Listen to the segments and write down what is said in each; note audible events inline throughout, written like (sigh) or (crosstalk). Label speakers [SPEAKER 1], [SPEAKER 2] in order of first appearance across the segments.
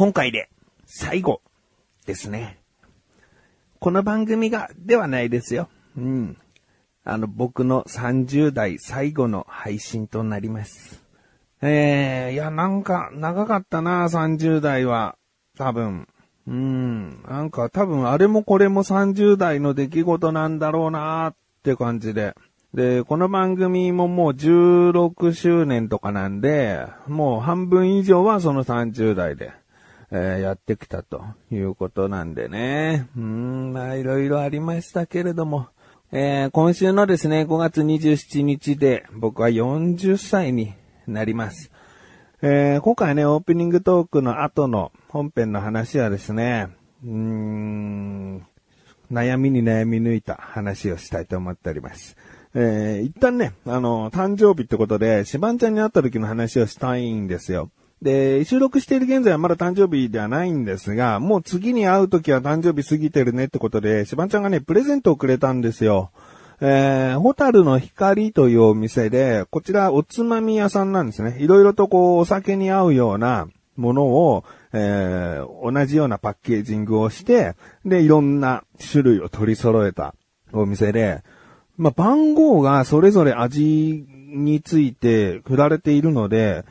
[SPEAKER 1] 今回で最後ですね。この番組がではないですよ。うん。あの、僕の30代最後の配信となります。えー、いや、なんか、長かったな、30代は。多分。うん。なんか、多分、あれもこれも30代の出来事なんだろうなって感じで。で、この番組ももう16周年とかなんで、もう半分以上はその30代で、えーやってきたということなんでね。うん、まあいろいろありましたけれども、えー今週のですね、5月27日で僕は40歳になります。えー今回ね、オープニングトークの後の本編の話はですね、うーん、悩みに悩み抜いた話をしたいと思っております。えー一旦ね、あの、誕生日ってことで、シバンちゃんに会った時の話をしたいんですよ。で、収録している現在はまだ誕生日ではないんですが、もう次に会う時は誕生日過ぎてるねってことで、シバンちゃんがね、プレゼントをくれたんですよ。えー、ホタルの光というお店で、こちらおつまみ屋さんなんですね。いろいろとこう、お酒に合うようなものを、えー、同じようなパッケージングをして、で、いろんな種類を取り揃えたお店で、まあ、番号がそれぞれ味について振られているので、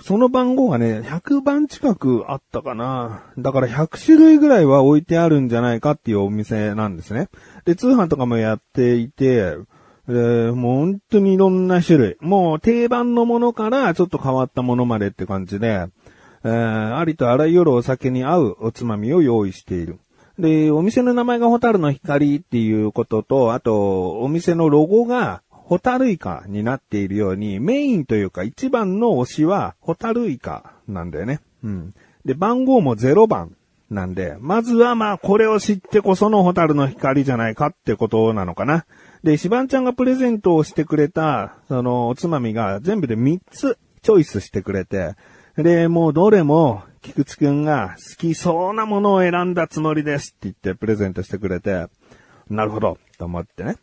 [SPEAKER 1] その番号がね、100番近くあったかな。だから100種類ぐらいは置いてあるんじゃないかっていうお店なんですね。で、通販とかもやっていて、えーもう本当にいろんな種類。もう定番のものからちょっと変わったものまでって感じで、えーありとあらゆるお酒に合うおつまみを用意している。で、お店の名前がホタルの光っていうことと、あと、お店のロゴがホタルイカになっているように、メインというか一番の推しはホタルイカなんだよね。うん。で、番号も0番なんで、まずはまあこれを知ってこそのホタルの光じゃないかってことなのかな。で、シバンちゃんがプレゼントをしてくれた、そのおつまみが全部で3つチョイスしてくれて、で、もうどれも、菊池くんが好きそうなものを選んだつもりですって言ってプレゼントしてくれて、なるほど、と思ってね。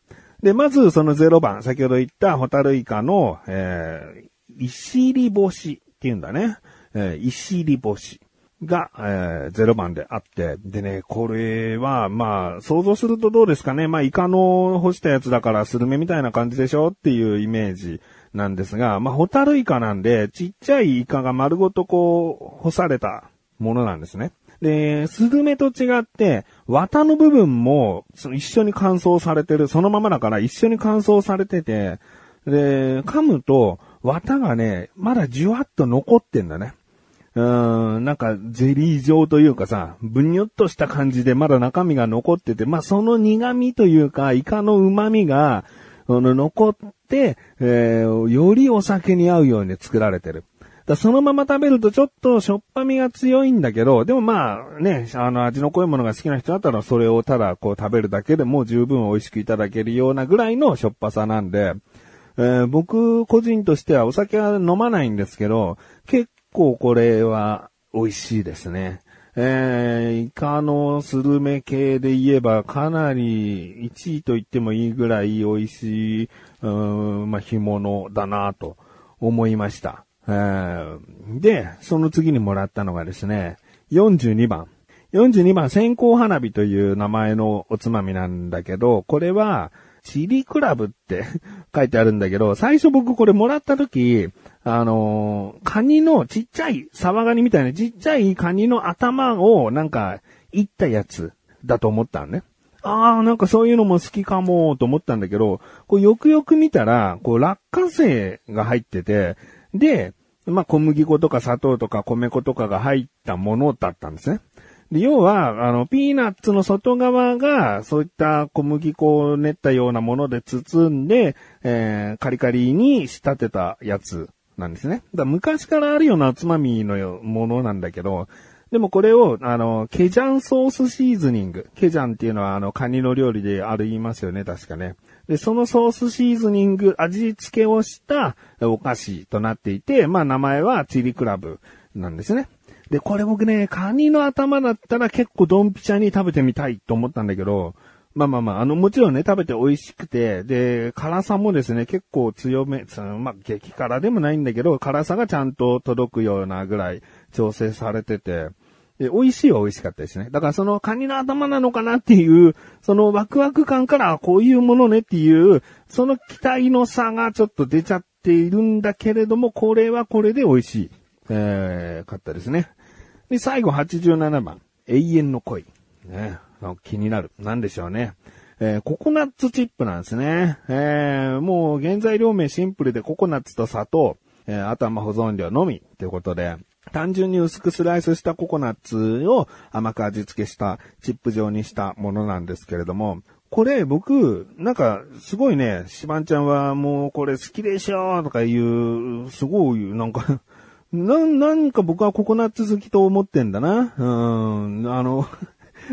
[SPEAKER 1] で、まずその0番、先ほど言ったホタルイカの、えー、石入り干しっていうんだね。えー、石入り干しが、えー、0番であって、でね、これは、まあ、想像するとどうですかね。まあ、イカの干したやつだからスルメみたいな感じでしょっていうイメージなんですが、まあ、ホタルイカなんで、ちっちゃいイカが丸ごとこう、干されたものなんですね。で、スルメと違って、綿の部分もその一緒に乾燥されてる、そのままだから一緒に乾燥されてて、で、噛むと、綿がね、まだじゅわっと残ってんだね。うーん、なんかゼリー状というかさ、ぶにゅっとした感じでまだ中身が残ってて、まあその苦味というか、イカの旨味が、あの残って、えーよりお酒に合うように作られてる。だそのまま食べるとちょっとしょっぱみが強いんだけど、でもまあね、あの味の濃いものが好きな人だったらそれをただこう食べるだけでも十分美味しくいただけるようなぐらいのしょっぱさなんで、えー僕個人としてはお酒は飲まないんですけど、結構これは美味しいですね。えー、イカのスルメ系で言えばかなり1位と言ってもいいぐらい美味しい、うーんまあ、干物だなと思いました。で、その次にもらったのがですね、42番。42番、線香花火という名前のおつまみなんだけど、これは、チリクラブって (laughs) 書いてあるんだけど、最初僕これもらった時、あのーカニのちっちゃい、サバガニみたいなちっちゃいカニの頭をなんか、いったやつだと思ったのね。ああ、なんかそういうのも好きかもと思ったんだけど、こうよくよく見たら、こう落花生が入ってて、で、まあ小麦粉とか砂糖とか米粉とかが入ったものだったんですね。で、要は、あの、ピーナッツの外側が、そういった小麦粉を練ったようなもので包んで、えー、カリカリに仕立てたやつなんですね。だ昔からあるようなつまみのものなんだけど、でもこれを、あの、ケジャンソースシーズニング。ケジャンっていうのは、あの、カニの料理である言いますよね、確かね。で、そのソースシーズニング、味付けをしたお菓子となっていて、まあ名前はチリクラブなんですね。で、これ僕ね、カニの頭だったら結構ドンピシャに食べてみたいと思ったんだけど、まあまあまあ、あの、もちろんね、食べて美味しくて、で、辛さもですね、結構強め、まあ、激辛でもないんだけど、辛さがちゃんと届くようなぐらい調整されてて、で美味しいは美味しかったですね。だからそのカニの頭なのかなっていう、そのワクワク感からこういうものねっていう、その期待の差がちょっと出ちゃっているんだけれども、これはこれで美味しい。えー、かったですね。で、最後87番。永遠の恋。ね。気になる。なんでしょうね。えー、ココナッツチップなんですね。えー、もう原材料名シンプルでココナッツと砂糖、えー、あとはま保存料のみということで、単純に薄くスライスしたココナッツを甘く味付けしたチップ状にしたものなんですけれども、これ僕、なんか、すごいね、シバンちゃんはもうこれ好きでしょとかいう、すごい、なんか (laughs) な、なんか僕はココナッツ好きと思ってんだな。うん、あの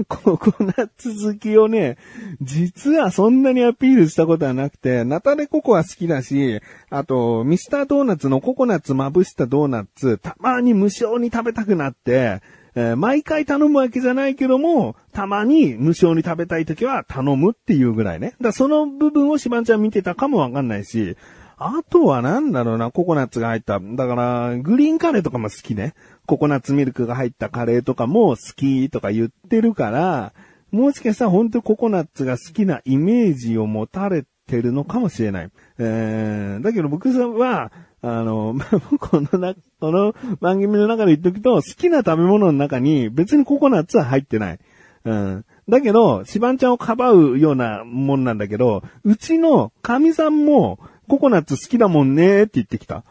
[SPEAKER 1] ココナッツ好きをね、実はそんなにアピールしたことはなくて、ナタデココは好きだし、あと、ミスタードーナツのココナッツまぶしたドーナツ、たまに無償に食べたくなって、えー、毎回頼むわけじゃないけども、たまに無償に食べたい時は頼むっていうぐらいね。だその部分をシバンちゃん見てたかもわかんないし、あとはなんだろうな、ココナッツが入った。だから、グリーンカレーとかも好きね。ココナッツミルクが入ったカレーとかも好きとか言ってるから、もしかしたら本当ココナッツが好きなイメージを持たれてるのかもしれない。えー、だけど僕は、あの、(laughs) このな、この番組の中で言っとくと、好きな食べ物の中に別にココナッツは入ってない。うん。だけど、シバンちゃんをかばうようなもんなんだけど、うちの神さんも、ココナッツ好きだもんねって言ってきた。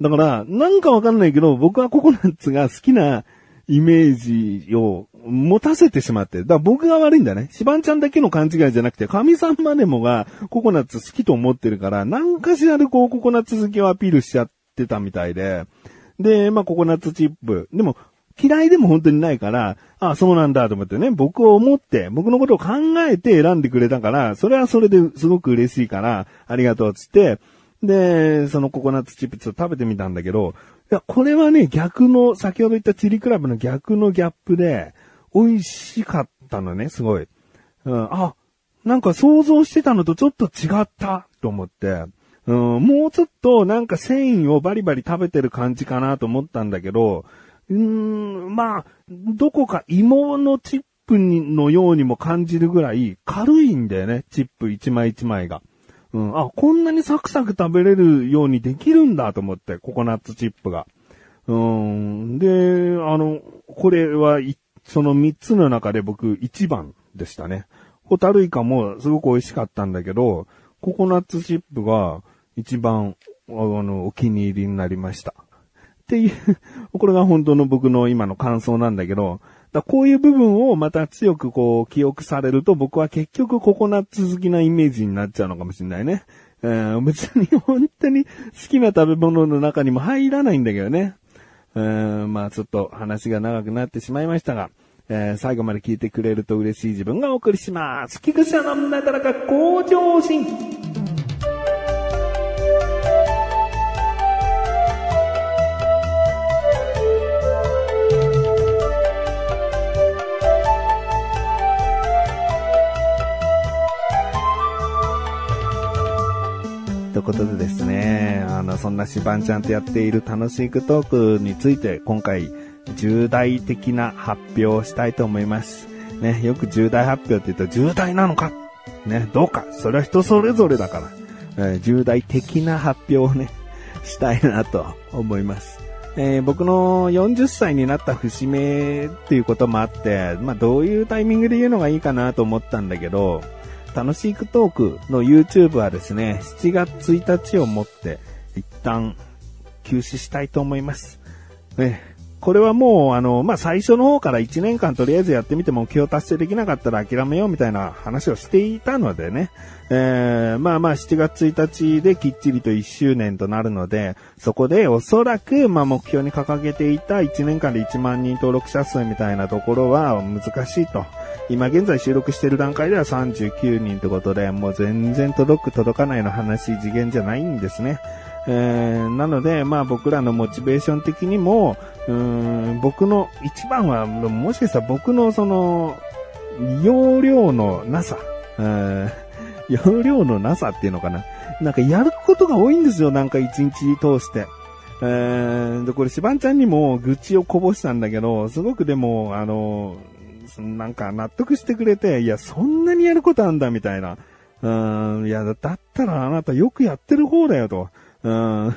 [SPEAKER 1] だから、なんかわかんないけど、僕はココナッツが好きなイメージを持たせてしまって。だから僕が悪いんだね。シバンちゃんだけの勘違いじゃなくて、神さんまでもがココナッツ好きと思ってるから、なんかしらでこうココナッツ好きをアピールしちゃってたみたいで。で、まあココナッツチップ。でも、嫌いでも本当にないから、ああそうなんだと思ってね、僕を思って、僕のことを考えて選んでくれたから、それはそれですごく嬉しいから、ありがとうつって、で、そのココナッツチップスを食べてみたんだけど、いや、これはね、逆の、先ほど言ったチリクラブの逆のギャップで、美味しかったのね、すごい。うん、あ、なんか想像してたのとちょっと違ったと思って、うん、もうちょっとなんか繊維をバリバリ食べてる感じかなと思ったんだけど、うーん、まあ、どこか芋のチップのようにも感じるぐらい軽いんだよね、チップ一枚一枚が。うん、あ、こんなにサクサク食べれるようにできるんだと思って、ココナッツチップが。うん、で、あの、これは、その三つの中で僕一番でしたね。ホタルイカもすごく美味しかったんだけど、ココナッツチップが一番、あの、お気に入りになりました。っていうこれが本当の僕の今の感想なんだけど、だこういう部分をまた強くこう記憶されると僕は結局ココナッツ好きなイメージになっちゃうのかもしれないね。えー、別に本当に好きな食べ物の中にも入らないんだけどね。えー、まあちょっと話が長くなってしまいましたが、えー、最後まで聞いてくれると嬉しい自分がお送りします。菊池のなだらか向上心。ことでですね、あの、そんなシバンちゃんとやっている楽しいトークについて、今回、重大的な発表をしたいと思います。ね、よく重大発表って言うと、重大なのか？ね、どうか？それは人それぞれだから、えー、重大的な発表をね、(laughs) したいなと思います。えー、僕の40歳になった節目っていうこともあって、まあどういうタイミングで言うのがいいかなと思ったんだけど、楽しくトークの YouTube はですね、7月1日をもって一旦休止したいと思います。ね、これはもう、あの、まあ、最初の方から1年間とりあえずやってみて目標達成できなかったら諦めようみたいな話をしていたのでね。えー、まあまあ7月1日できっちりと1周年となるので、そこでおそらく、まあ目標に掲げていた1年間で1万人登録者数みたいなところは難しいと。今現在収録している段階では39人ってことで、もう全然届く届かないの話次元じゃないんですね。えー、なので、まあ僕らのモチベーション的にも、うん、僕の一番は、もしかしたら僕のその、容量のなさ、うん (laughs) 容量のなさっていうのかな。なんかやることが多いんですよ、なんか一日通して。えー、で、これ、しばんちゃんにも愚痴をこぼしたんだけど、すごくでも、あの、なんか納得してくれて、いや、そんなにやることあんだ、みたいな。うん、いや、だったらあなたよくやってる方だよ、と。うん、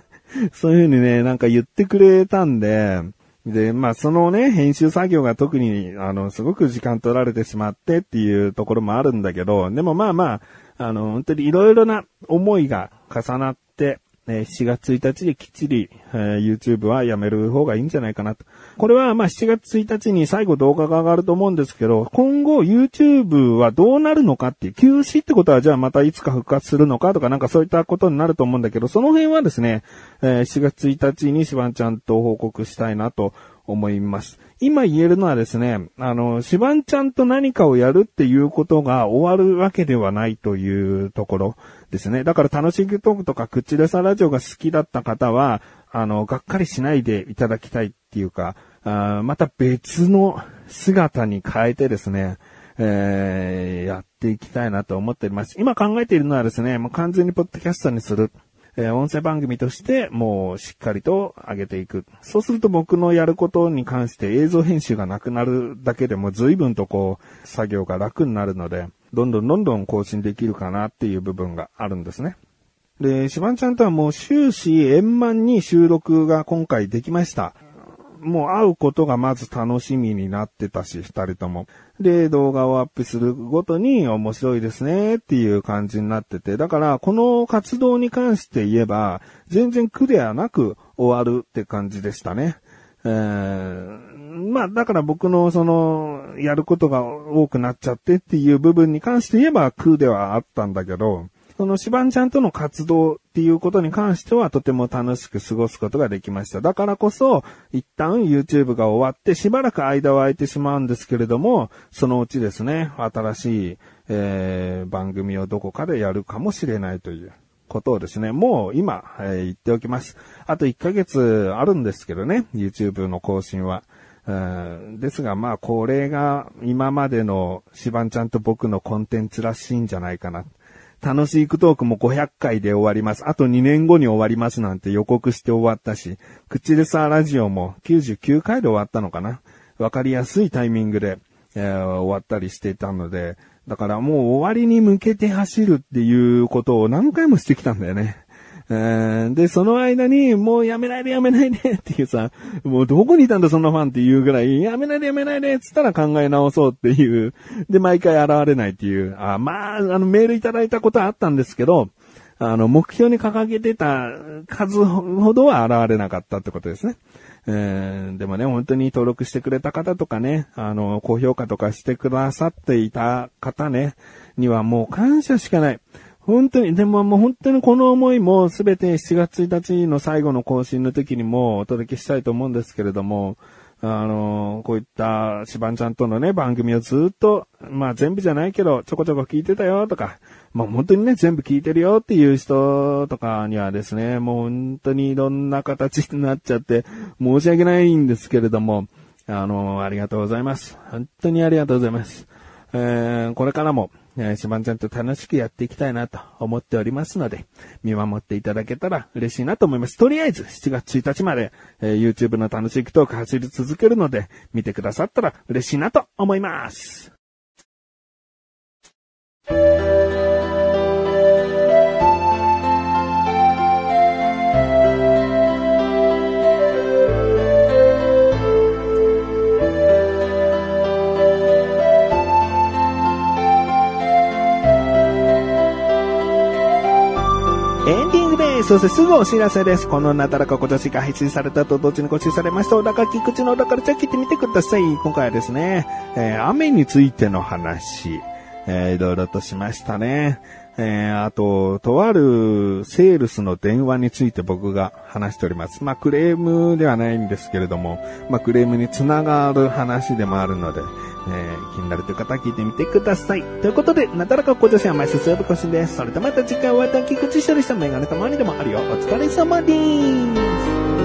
[SPEAKER 1] (laughs) そういうふうにね、なんか言ってくれたんで、で、まあ、そのね、編集作業が特に、あの、すごく時間取られてしまってっていうところもあるんだけど、でもまあまあ、あの、本当にいろいろな思いが重なって、え7月1日できっちり、えー、YouTube はやめる方がいいんじゃないかなと。これはまあ7月1日に最後動画が上がると思うんですけど、今後 YouTube はどうなるのかっていう、休止ってことはじゃあまたいつか復活するのかとかなんかそういったことになると思うんだけど、その辺はですね、えー、7月1日にしばんちゃんと報告したいなと思います。今言えるのはですね、あの、しばんちゃんと何かをやるっていうことが終わるわけではないというところですね。だから楽しいトークとか口でさラジオが好きだった方は、あの、がっかりしないでいただきたいっていうか、あまた別の姿に変えてですね、えー、やっていきたいなと思っております。今考えているのはですね、もう完全にポッドキャストにする。えー、音声番組としてもうしっかりと上げていく。そうすると僕のやることに関して映像編集がなくなるだけでも随分とこう作業が楽になるので、どんどんどんどん更新できるかなっていう部分があるんですね。で、シバンちゃんとはもう終始円満に収録が今回できました。もう会うことがまず楽しみになってたし、二人とも。で、動画をアップするごとに面白いですねっていう感じになってて、だからこの活動に関して言えば、全然苦ではなく終わるって感じでしたね。えー、まあ、だから僕のその、やることが多くなっちゃってっていう部分に関して言えば苦ではあったんだけど、そのシバンちゃんとの活動っていうことに関してはとても楽しく過ごすことができました。だからこそ、一旦 YouTube が終わってしばらく間は空いてしまうんですけれども、そのうちですね、新しい、えー、番組をどこかでやるかもしれないということをですね、もう今、えー、言っておきます。あと1ヶ月あるんですけどね、YouTube の更新は。ですが、まあ、これが今までのシバンちゃんと僕のコンテンツらしいんじゃないかな。楽しいクトークも500回で終わります。あと2年後に終わりますなんて予告して終わったし、口でさラジオも99回で終わったのかな。わかりやすいタイミングで、えー、終わったりしていたので、だからもう終わりに向けて走るっていうことを何回もしてきたんだよね。で、その間に、もうやめないでやめないでっていうさ、もうどこにいたんだそんなファンっていうぐらい、やめないでやめないでっつったら考え直そうっていう。で、毎回現れないっていう。あまあ、あの、メールいただいたことはあったんですけど、あの、目標に掲げてた数ほどは現れなかったってことですね。えー、でもね、本当に登録してくれた方とかね、あの、高評価とかしてくださっていた方ね、にはもう感謝しかない。本当に、でももう本当にこの思いもすべて7月1日の最後の更新の時にもお届けしたいと思うんですけれども、あの、こういったシバンちゃんとのね、番組をずっと、まあ全部じゃないけど、ちょこちょこ聞いてたよとか、まあ本当にね、全部聞いてるよっていう人とかにはですね、もう本当にいろんな形になっちゃって、申し訳ないんですけれども、あの、ありがとうございます。本当にありがとうございます。えー、これからも、えー、しばんちゃんと楽しくやっていきたいなと思っておりますので、見守っていただけたら嬉しいなと思います。とりあえず、7月1日まで、えー、YouTube の楽しいトーク走り続けるので、見てくださったら嬉しいなと思います。そしてすぐお知らせです。このなだらか今年が配信されたと同時に更新されました。小高菊池のだからじゃあ聞いてみてください。今回はですね、えー、雨についての話、えー、いろいろとしましたね。えー、あと、とあるセールスの電話について僕が話しております。まあ、クレームではないんですけれども、まあ、クレームにつながる話でもあるので、えー、気になるという方は聞いてみてください。ということで、なだらか向上心は毎週水曜日更新です。それではまた次回お会いいた菊池処理したメガネたまにでもあるよ。お疲れ様です。